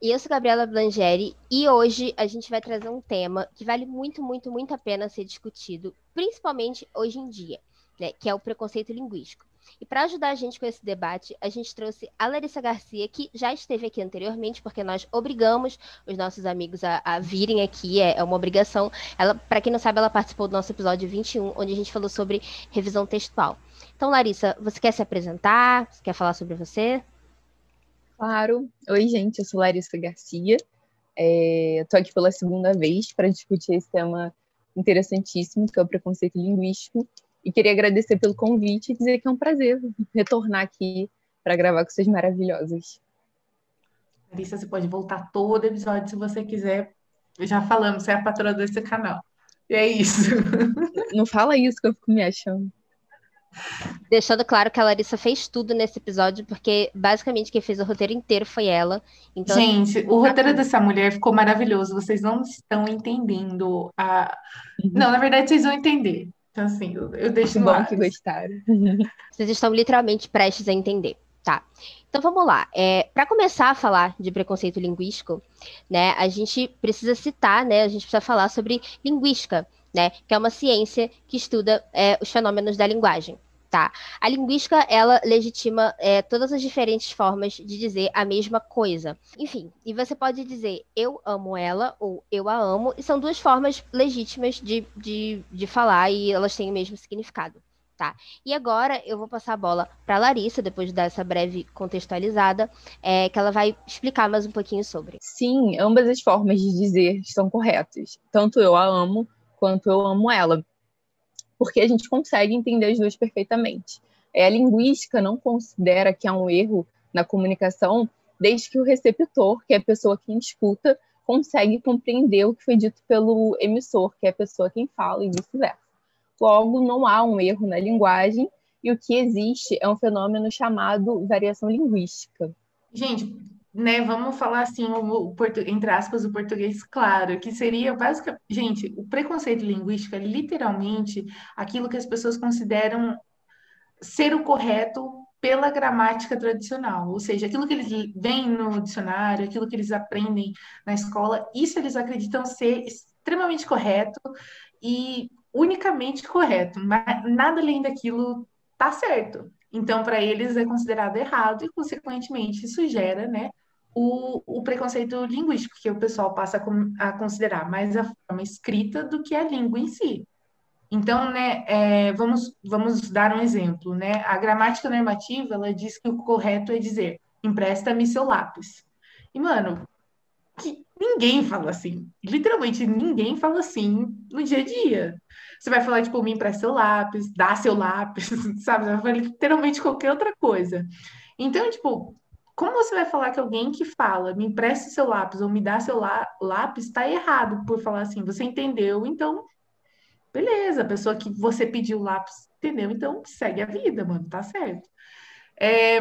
E eu sou Gabriela Blangeri e hoje a gente vai trazer um tema que vale muito, muito, muito a pena ser discutido, principalmente hoje em dia, né, que é o preconceito linguístico. E para ajudar a gente com esse debate, a gente trouxe a Larissa Garcia, que já esteve aqui anteriormente, porque nós obrigamos os nossos amigos a, a virem aqui, é, é, uma obrigação. Ela, para quem não sabe, ela participou do nosso episódio 21, onde a gente falou sobre revisão textual. Então, Larissa, você quer se apresentar? Você quer falar sobre você? Claro. Oi, gente, eu sou Larissa Garcia. Estou é, aqui pela segunda vez para discutir esse tema interessantíssimo, que é o preconceito linguístico. E queria agradecer pelo convite e dizer que é um prazer retornar aqui para gravar com vocês maravilhosas. Larissa, você pode voltar todo episódio se você quiser. Já falamos, você é a patroa desse canal. E é isso. Não fala isso que eu fico me achando. Deixando claro que a Larissa fez tudo nesse episódio, porque basicamente quem fez o roteiro inteiro foi ela. Então, Gente, o roteiro dessa mulher ficou maravilhoso. Vocês não estão entendendo a. Uhum. Não, na verdade, vocês vão entender. Então, assim, eu, eu deixo no bom ar. que gostaram. Vocês estão literalmente prestes a entender. Tá. Então vamos lá. É, Para começar a falar de preconceito linguístico, né, a gente precisa citar, né, a gente precisa falar sobre linguística, né, que é uma ciência que estuda é, os fenômenos da linguagem. Tá. A linguística, ela legitima é, todas as diferentes formas de dizer a mesma coisa. Enfim, e você pode dizer eu amo ela ou eu a amo, e são duas formas legítimas de, de, de falar e elas têm o mesmo significado. Tá. E agora eu vou passar a bola para Larissa, depois dessa breve contextualizada, é, que ela vai explicar mais um pouquinho sobre. Sim, ambas as formas de dizer estão corretas. Tanto eu a amo, quanto eu amo ela porque a gente consegue entender as duas perfeitamente. É, a linguística não considera que há um erro na comunicação desde que o receptor, que é a pessoa que escuta, consegue compreender o que foi dito pelo emissor, que é a pessoa quem fala, e vice-versa. Logo, não há um erro na linguagem, e o que existe é um fenômeno chamado variação linguística. Gente, né, vamos falar assim, o, o, entre aspas, o português claro, que seria basicamente, gente, o preconceito linguístico é literalmente aquilo que as pessoas consideram ser o correto pela gramática tradicional, ou seja, aquilo que eles veem no dicionário, aquilo que eles aprendem na escola, isso eles acreditam ser extremamente correto e unicamente correto, mas nada além daquilo tá certo. Então, para eles é considerado errado e, consequentemente, isso gera, né, o, o preconceito linguístico, que o pessoal passa a, considerar mais a forma escrita do que a língua em si. Então, né, é, vamos, vamos dar um exemplo, né? A gramática normativa, ela diz que o correto é dizer, empresta-me seu lápis. E, mano, que ninguém fala assim. Literalmente, ninguém fala assim no dia a dia. Você vai falar, tipo, me empresta seu lápis, dá seu lápis, sabe? Você vai falar literalmente qualquer outra coisa. Então, tipo, como você vai falar que alguém que fala, me empreste seu lápis ou me dá seu lápis, está errado por falar assim? Você entendeu? Então, beleza, a pessoa que você pediu lápis entendeu? Então, segue a vida, mano, tá certo. É,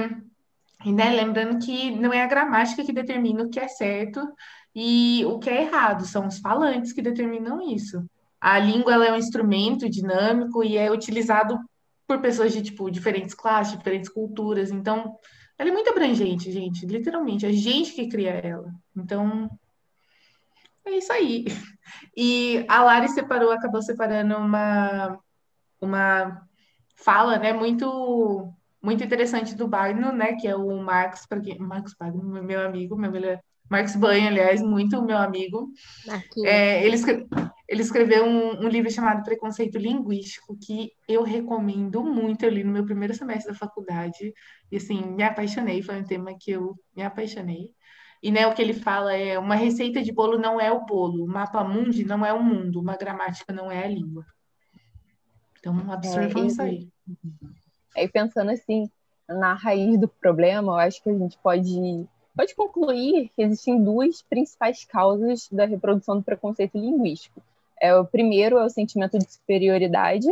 e, né, lembrando que não é a gramática que determina o que é certo e o que é errado, são os falantes que determinam isso. A língua é um instrumento dinâmico e é utilizado por pessoas de tipo diferentes classes, diferentes culturas. Então, ela é muito abrangente, gente, literalmente. É gente que cria ela. Então, é isso aí. E a Lari separou, acabou separando uma, uma fala, né, muito muito interessante do Bagno, né, que é o Marcos, para quem, Marcos Bagno, meu amigo, meu melhor, Marcos Banha, aliás, muito meu amigo. É, ele, escreve, ele, escreveu um, um, livro chamado Preconceito Linguístico, que eu recomendo muito. Eu li no meu primeiro semestre da faculdade. E, assim, me apaixonei. Foi um tema que eu me apaixonei. E né, o que ele fala é: uma receita de bolo não é o bolo, o mapa mundi não é o mundo, uma gramática não é a língua. Então, absorvam é, isso aí. Aí, pensando assim, na raiz do problema, eu acho que a gente pode pode concluir que existem duas principais causas da reprodução do preconceito linguístico. É, o primeiro é o sentimento de superioridade,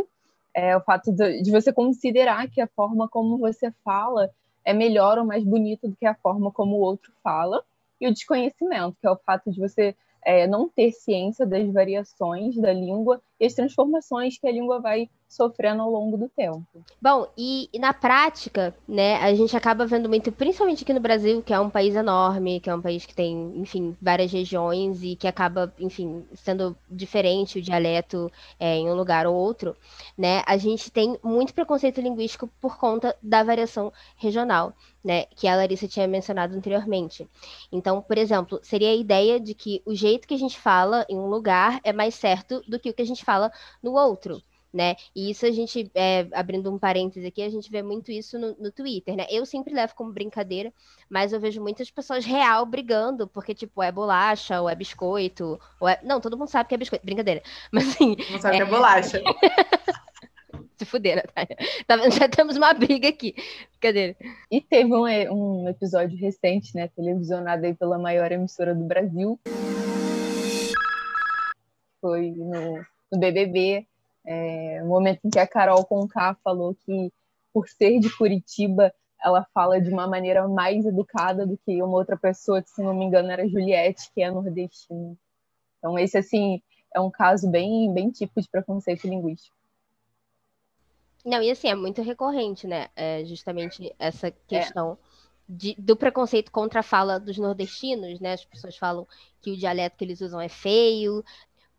é o fato de, de você considerar que a forma como você fala é melhor ou mais bonita do que a forma como o outro fala, e o desconhecimento, que é o fato de você é, não ter ciência das variações da língua e as transformações que a língua vai sofrendo ao longo do tempo. Bom, e, e, na prática, né, a gente acaba vendo muito, principalmente aqui no Brasil, que é um país enorme, que é um país que tem, enfim, várias regiões e que acaba, enfim, sendo diferente o dialeto é, em um lugar ou outro, né, a gente tem muito preconceito linguístico por conta da variação regional. Né, que a Larissa tinha mencionado anteriormente. Então, por exemplo, seria a ideia de que o jeito que a gente fala em um lugar é mais certo do que o que a gente fala no outro né? E isso a gente, é, abrindo um parêntese aqui, a gente vê muito isso no, no, Twitter, né? Eu sempre levo como brincadeira, mas eu vejo muitas pessoas real brigando, porque, tipo, é bolacha, ou é biscoito, ou é... Não, todo mundo sabe que é biscoito, brincadeira. Mas, assim... Não sabe é... que é bolacha. Se fuder, Natália. Tá, já temos uma briga aqui. Brincadeira. E teve um, um episódio recente, né, televisionado aí pela maior emissora do Brasil. Foi no, no BBB, é, o momento em que a Carol Conká falou que, por ser de Curitiba, ela fala de uma maneira mais educada do que uma outra pessoa, que, se não me engano, era Juliette, que é nordestina. Então, esse, assim, é um caso bem, bem típico de preconceito linguístico. Não, e assim, é muito recorrente, né? É justamente essa questão é. de, do preconceito contra a fala dos nordestinos, né? As pessoas falam que o dialeto que eles usam é feio,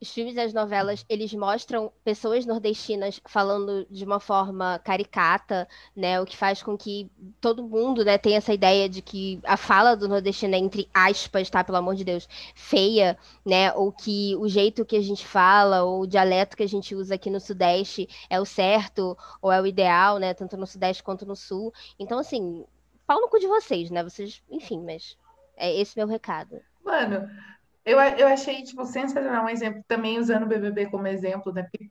os filmes e as novelas, eles mostram pessoas nordestinas falando de uma forma caricata, né? O que faz com que todo mundo, né, tenha essa ideia de que a fala do nordestino é, entre aspas, tá? Pelo amor de Deus, feia, né? Ou que o jeito que a gente fala, ou o dialeto que a gente usa aqui no Sudeste é o certo, ou é o ideal, né? Tanto no Sudeste quanto no Sul. Então, assim, pau no cu de vocês, né? Vocês, enfim, mas é esse meu recado. Mano, eu, eu achei, tipo, sensacional um exemplo, também usando o BBB como exemplo, né? Porque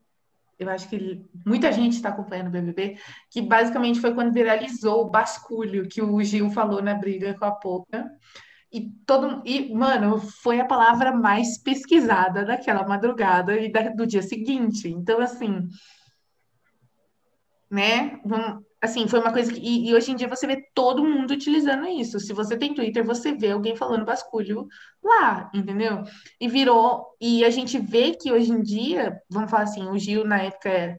eu acho que muita gente está acompanhando o BBB, que basicamente foi quando viralizou o basculho que o Gil falou na briga com a Poca. E todo e mano, foi a palavra mais pesquisada daquela madrugada e da, do dia seguinte. Então assim, né? Vamos, assim, foi uma coisa que. E, e, hoje em dia você vê todo mundo utilizando isso. Se você tem Twitter, você vê alguém falando basculho lá, entendeu? E virou. E a gente vê que hoje em dia, vamos falar assim, o Gil na época. É,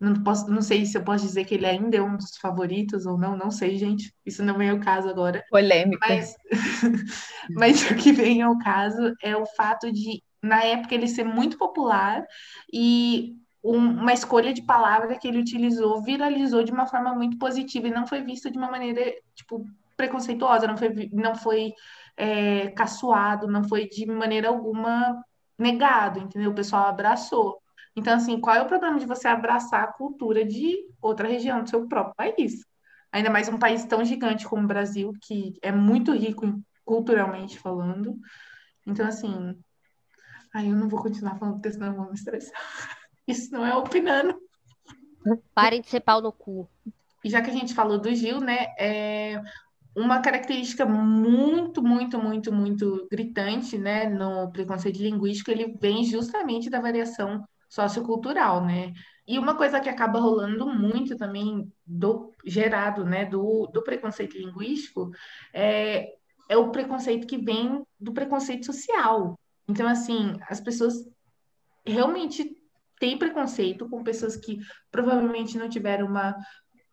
não, posso, não sei se eu posso dizer que ele ainda é um dos favoritos ou não, não sei, gente. Isso não vem ao caso agora. Polêmica. Mas, mas o que vem ao caso é o fato de, na época, ele ser muito popular e uma escolha de palavra que ele utilizou viralizou de uma forma muito positiva e não foi vista de uma maneira, tipo, preconceituosa, não foi, não foi é, caçoado, não foi de maneira alguma negado, entendeu? O pessoal abraçou. Então, assim, qual é o problema de você abraçar a cultura de outra região do seu próprio país? Ainda mais um país tão gigante como o Brasil, que é muito rico culturalmente falando. Então, assim, aí eu não vou continuar falando, porque senão eu vou me estressar. Isso não é opinando. Parem de ser pau no cu. E já que a gente falou do Gil, né? É uma característica muito, muito, muito, muito gritante, né, no preconceito linguístico, ele vem justamente da variação sociocultural, né? E uma coisa que acaba rolando muito também do gerado, né, do, do preconceito linguístico é, é o preconceito que vem do preconceito social. Então, assim, as pessoas realmente tem preconceito com pessoas que provavelmente não tiveram uma,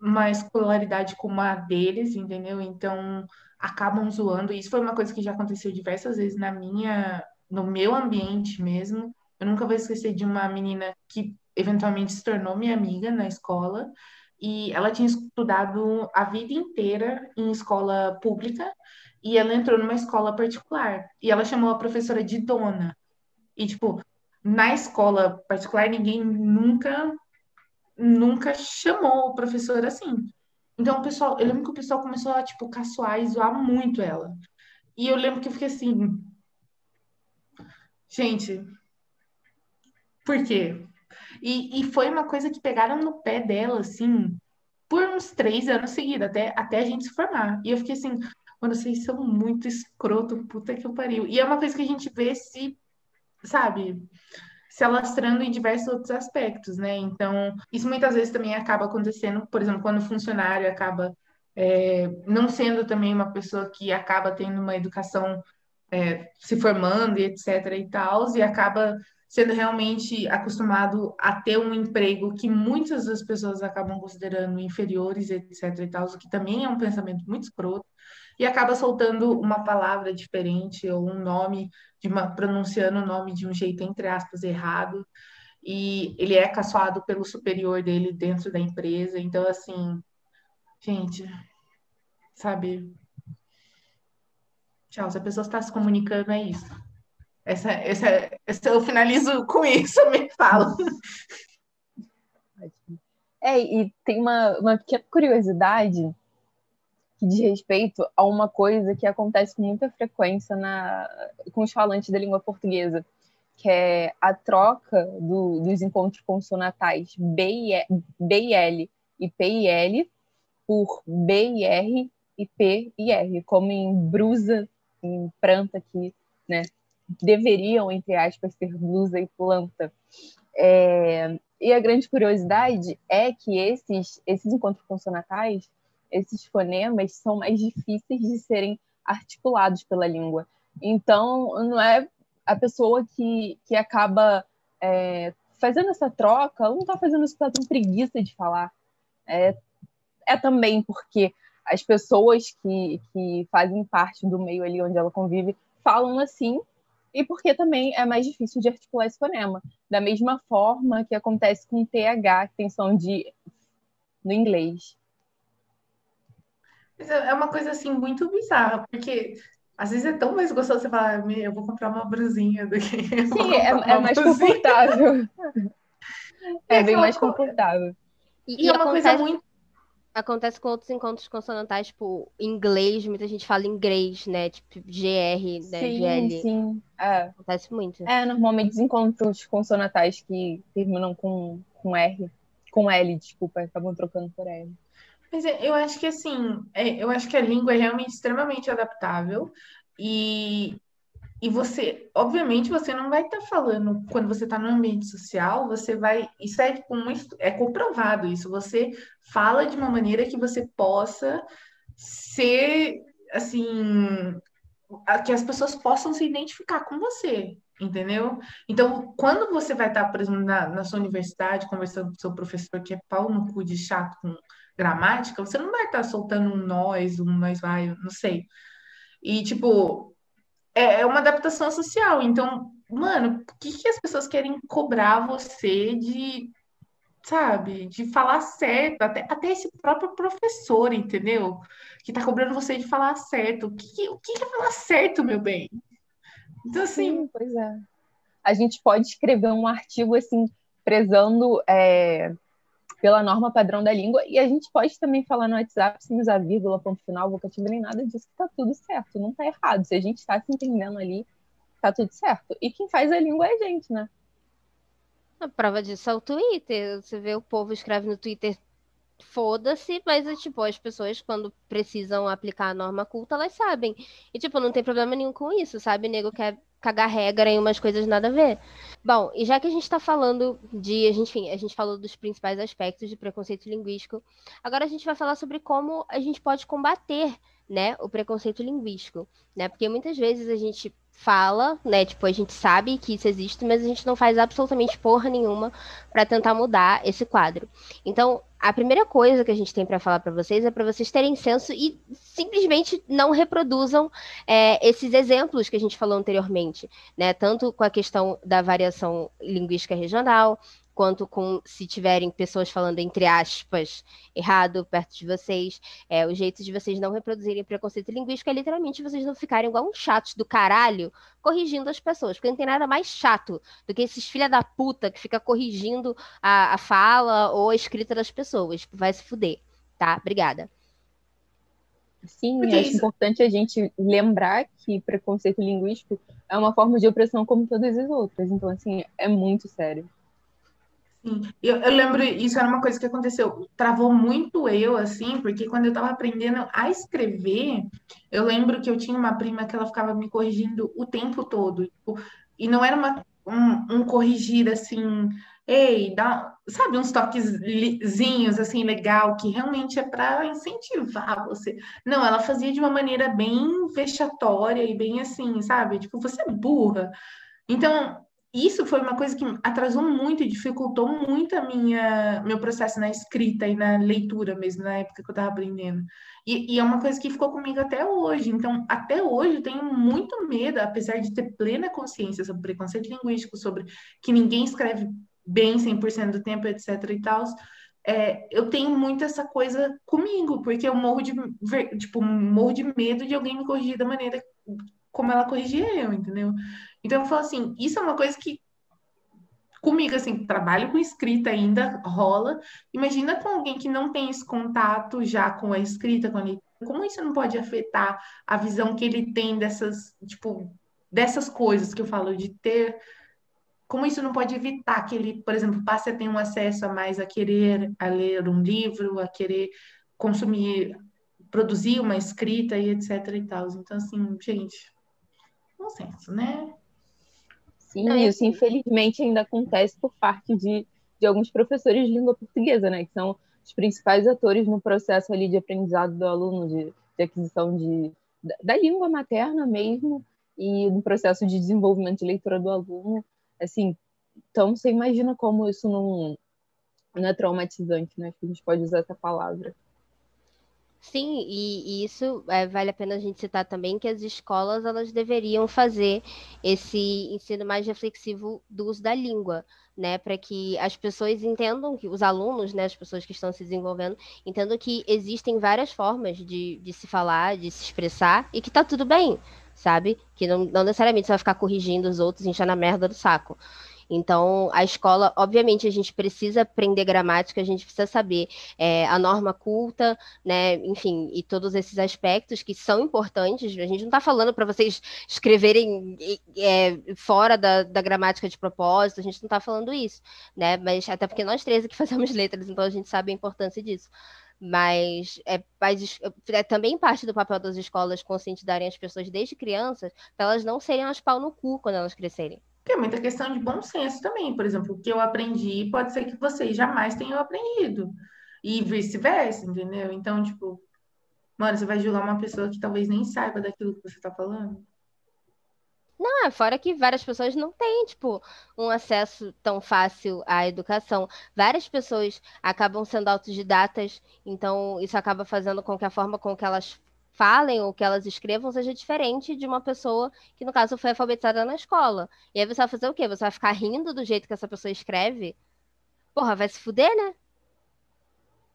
uma escolaridade como a deles, entendeu? Então acabam zoando. Isso foi uma coisa que já aconteceu diversas vezes na minha, no meu ambiente mesmo. Eu nunca vou esquecer de uma menina que eventualmente se tornou minha amiga na escola e ela tinha estudado a vida inteira em escola pública e ela entrou numa escola particular e ela chamou a professora de dona. E tipo, na escola particular, ninguém nunca nunca chamou o professor assim. Então, o pessoal, eu lembro que o pessoal começou a, tipo, caçoar e zoar muito ela. E eu lembro que eu fiquei assim, gente, por quê? E, e foi uma coisa que pegaram no pé dela, assim, por uns três anos seguidos, até, até a gente se formar. E eu fiquei assim, Mano, vocês são muito escroto, puta que eu pariu. E é uma coisa que a gente vê se, sabe, se alastrando em diversos outros aspectos, né? Então, isso muitas vezes também acaba acontecendo, por exemplo, quando o funcionário acaba é, não sendo também uma pessoa que acaba tendo uma educação é, se formando e etc e tal, e acaba sendo realmente acostumado a ter um emprego que muitas das pessoas acabam considerando inferiores, etc. e tal, o que também é um pensamento muito escroto, e acaba soltando uma palavra diferente ou um nome, uma, pronunciando o nome de um jeito, entre aspas, errado, e ele é caçoado pelo superior dele dentro da empresa. Então, assim, gente, sabe? Tchau, se a pessoa está se comunicando, é isso. Essa, essa, essa eu finalizo com isso, me fala. É, e tem uma, uma pequena curiosidade que diz respeito a uma coisa que acontece com muita frequência na, com os falantes da língua portuguesa, que é a troca do, dos encontros consonatais B e, B e L e P e L por B e R e P e R, como em brusa, em pranta aqui, né? deveriam, entre aspas, ser blusa e planta. É, e a grande curiosidade é que esses, esses encontros consonatais, esses fonemas, são mais difíceis de serem articulados pela língua. Então, não é a pessoa que, que acaba é, fazendo essa troca, ela não está fazendo isso porque ela tem preguiça de falar. É, é também porque as pessoas que, que fazem parte do meio ali onde ela convive falam assim e porque também é mais difícil de articular esse fonema. Da mesma forma que acontece com TH, que tem som de no inglês. É, é uma coisa assim muito bizarra, porque às vezes é tão mais gostoso você falar, eu vou comprar uma brusinha do que. Sim, é, é mais confortável. é, é bem mais confortável. E, e, e é uma coisa muito acontece com outros encontros consonantais, tipo, inglês, muita gente fala inglês, né? Tipo, GR, né? Sim, GL. sim. É. Acontece muito. É, normalmente os encontros consonantais que terminam com, com R, com L, desculpa, acabam trocando por R. Mas é, eu acho que assim, é, eu acho que a língua é realmente extremamente adaptável e e você, obviamente, você não vai estar tá falando quando você está no ambiente social, você vai. Isso é, tipo, um, é comprovado isso. Você fala de uma maneira que você possa ser assim. Que as pessoas possam se identificar com você, entendeu? Então, quando você vai estar, tá, por exemplo, na, na sua universidade, conversando com o seu professor que é pau no cu de chato com gramática, você não vai estar tá soltando um nós, um nós vai, não sei. E, tipo, é, é uma adaptação social. Então, mano, o que, que as pessoas querem cobrar você de, sabe, de falar certo? Até, até esse próprio professor, entendeu? Que tá cobrando você de falar certo. O que, o que é falar certo, meu bem? Então, assim. Sim, pois é. A gente pode escrever um artigo, assim, prezando. É pela norma padrão da língua. E a gente pode também falar no WhatsApp sem usar vírgula, ponto final, vocativo, nem nada disso, que tá tudo certo, não tá errado. Se a gente está se entendendo ali, tá tudo certo. E quem faz a língua é a gente, né? A prova disso é o Twitter. Você vê o povo escreve no Twitter foda-se, mas tipo, as pessoas quando precisam aplicar a norma culta, elas sabem. E tipo, não tem problema nenhum com isso, sabe? O nego quer cagar regra em umas coisas nada a ver. Bom, e já que a gente está falando de, a gente, enfim, a gente falou dos principais aspectos de preconceito linguístico, agora a gente vai falar sobre como a gente pode combater, né, o preconceito linguístico, né? Porque muitas vezes a gente fala, né? Tipo, a gente sabe que isso existe, mas a gente não faz absolutamente porra nenhuma para tentar mudar esse quadro. Então, a primeira coisa que a gente tem para falar para vocês é para vocês terem senso e simplesmente não reproduzam é, esses exemplos que a gente falou anteriormente, né? Tanto com a questão da variação linguística regional, quanto com se tiverem pessoas falando entre aspas errado perto de vocês. É, o jeito de vocês não reproduzirem preconceito linguístico é literalmente vocês não ficarem igual uns chatos do caralho corrigindo as pessoas, porque não tem nada mais chato do que esses filha da puta que fica corrigindo a, a fala ou a escrita das pessoas. Vai se fuder, tá? Obrigada. Sim, Porque acho isso... importante a gente lembrar que preconceito linguístico é uma forma de opressão como todas as outras. Então, assim, é muito sério. Sim, eu, eu lembro, isso era uma coisa que aconteceu, travou muito eu, assim, porque quando eu estava aprendendo a escrever, eu lembro que eu tinha uma prima que ela ficava me corrigindo o tempo todo, tipo, e não era uma, um, um corrigir, assim, ei, dá, sabe, uns toquezinhos, assim, legal, que realmente é para incentivar você. Não, ela fazia de uma maneira bem vexatória e bem assim, sabe, tipo, você é burra. Então, isso foi uma coisa que atrasou muito, dificultou muito a minha meu processo na escrita e na leitura mesmo, na época que eu estava aprendendo. E, e, é uma coisa que ficou comigo até hoje. Então, até hoje eu tenho muito medo, apesar de ter plena consciência sobre preconceito linguístico, sobre que ninguém escreve bem 100% do tempo, etc e tal. É, eu tenho muito essa coisa comigo, porque eu morro de, tipo, morro de medo de alguém me corrigir da maneira como ela corrigia eu, entendeu? Então eu falo assim, isso é uma coisa que comigo, assim, trabalho com escrita ainda, rola. Imagina com alguém que não tem esse contato já com a escrita, com a como isso não pode afetar a visão que ele tem dessas, tipo, dessas coisas que eu falo, de ter. Como isso não pode evitar que ele, por exemplo, passe a ter um acesso a mais a querer a ler um livro, a querer consumir, produzir uma escrita e etc e tal. Então, assim, gente, consenso, né? Sim, é. isso infelizmente ainda acontece por parte de, de alguns professores de língua portuguesa, né? Que são os principais atores no processo ali de aprendizado do aluno, de, de aquisição de, da, da língua materna mesmo, e no processo de desenvolvimento de leitura do aluno. Assim, então você imagina como isso não, não é traumatizante, né? Acho que a gente pode usar essa palavra. Sim, e, e isso é, vale a pena a gente citar também que as escolas elas deveriam fazer esse ensino mais reflexivo do uso da língua, né, para que as pessoas entendam que os alunos, né, as pessoas que estão se desenvolvendo, entendam que existem várias formas de, de se falar, de se expressar e que tá tudo bem, sabe? Que não, não necessariamente você vai ficar corrigindo os outros enchendo a merda do saco. Então, a escola, obviamente, a gente precisa aprender gramática, a gente precisa saber é, a norma culta, né? Enfim, e todos esses aspectos que são importantes. A gente não está falando para vocês escreverem é, fora da, da, gramática de propósito, a gente não está falando isso, né? Mas até porque nós três aqui fazemos letras, então a gente sabe a importância disso mas é, é, também parte do papel das escolas conscientizarem as pessoas desde crianças para elas não serem as pau no cu quando elas crescerem. Que é muita questão de bom senso também. Por exemplo, o que eu aprendi pode ser que vocês jamais tenham aprendido. E vice-versa, entendeu? Então, tipo, mano, você vai julgar uma pessoa que talvez nem saiba daquilo que você está falando? Não, é fora que várias pessoas não têm, tipo, um acesso tão fácil à educação. Várias pessoas acabam sendo autodidatas, então isso acaba fazendo com que a forma com que elas falem ou que elas escrevam seja diferente de uma pessoa que, no caso, foi alfabetizada na escola. E aí você vai fazer o quê? Você vai ficar rindo do jeito que essa pessoa escreve? Porra, vai se fuder, né?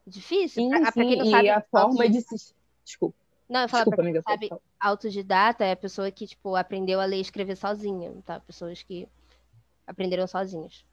Difícil. Sim, pra. Pra quem não e sabe, a forma de se... Desculpa. Não, eu falo Desculpa, pra quem amiga, sabe, autodidata é a pessoa que, tipo, aprendeu a ler e escrever sozinha, tá? Pessoas que aprenderam sozinhas.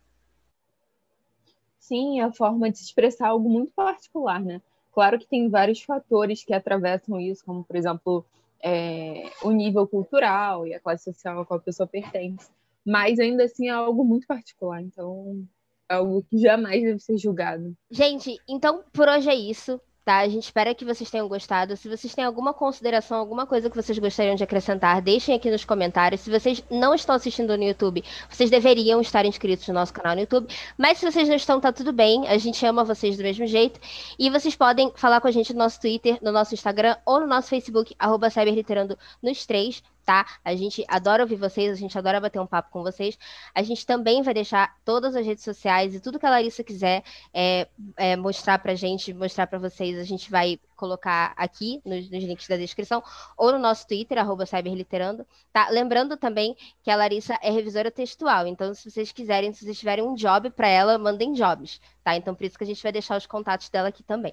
Sim, a forma de se expressar algo muito particular, né? Claro que tem vários fatores que atravessam isso, como, por exemplo, é, o nível cultural e a classe social a qual a pessoa pertence. Mas ainda assim é algo muito particular, então é algo que jamais deve ser julgado. Gente, então por hoje é isso tá? A gente espera que vocês tenham gostado. Se vocês têm alguma consideração, alguma coisa que vocês gostariam de acrescentar, deixem aqui nos comentários. Se vocês não estão assistindo no YouTube, vocês deveriam estar inscritos no nosso canal no YouTube. Mas se vocês não estão, tá tudo bem. A gente ama vocês do mesmo jeito. E vocês podem falar com a gente no nosso Twitter, no nosso Instagram ou no nosso Facebook, arroba Cyberliterando nos três tá? A gente adora ouvir vocês, a gente adora bater um papo com vocês. A gente também vai deixar todas as redes sociais e tudo que a Larissa quiser é, é, mostrar pra gente, mostrar para vocês, a gente vai colocar aqui nos, nos, links da descrição ou no nosso Twitter, arroba Cyberliterando, tá? Lembrando também que a Larissa é revisora textual, então se vocês quiserem, se vocês tiverem um job para ela, mandem jobs, tá? Então por isso que a gente vai deixar os contatos dela aqui também.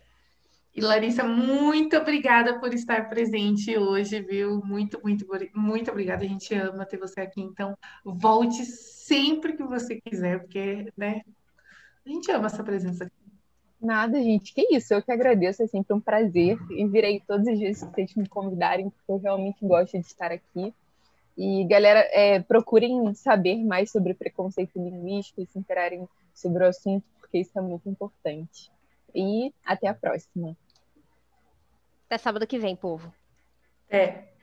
E Larissa, muito obrigada por estar presente hoje, viu? Muito, muito, muito obrigada. A gente ama ter você aqui. Então, volte sempre que você quiser, porque, né? A gente ama essa presença aqui. Nada, gente. Que isso? Eu que agradeço. É sempre um prazer. E virei todos os dias que vocês me convidarem, porque eu realmente gosto de estar aqui. E, galera, é, procurem saber mais sobre preconceito linguístico e se interarem sobre o assunto, porque isso é muito importante. E até a próxima. Até sábado que vem, povo. É.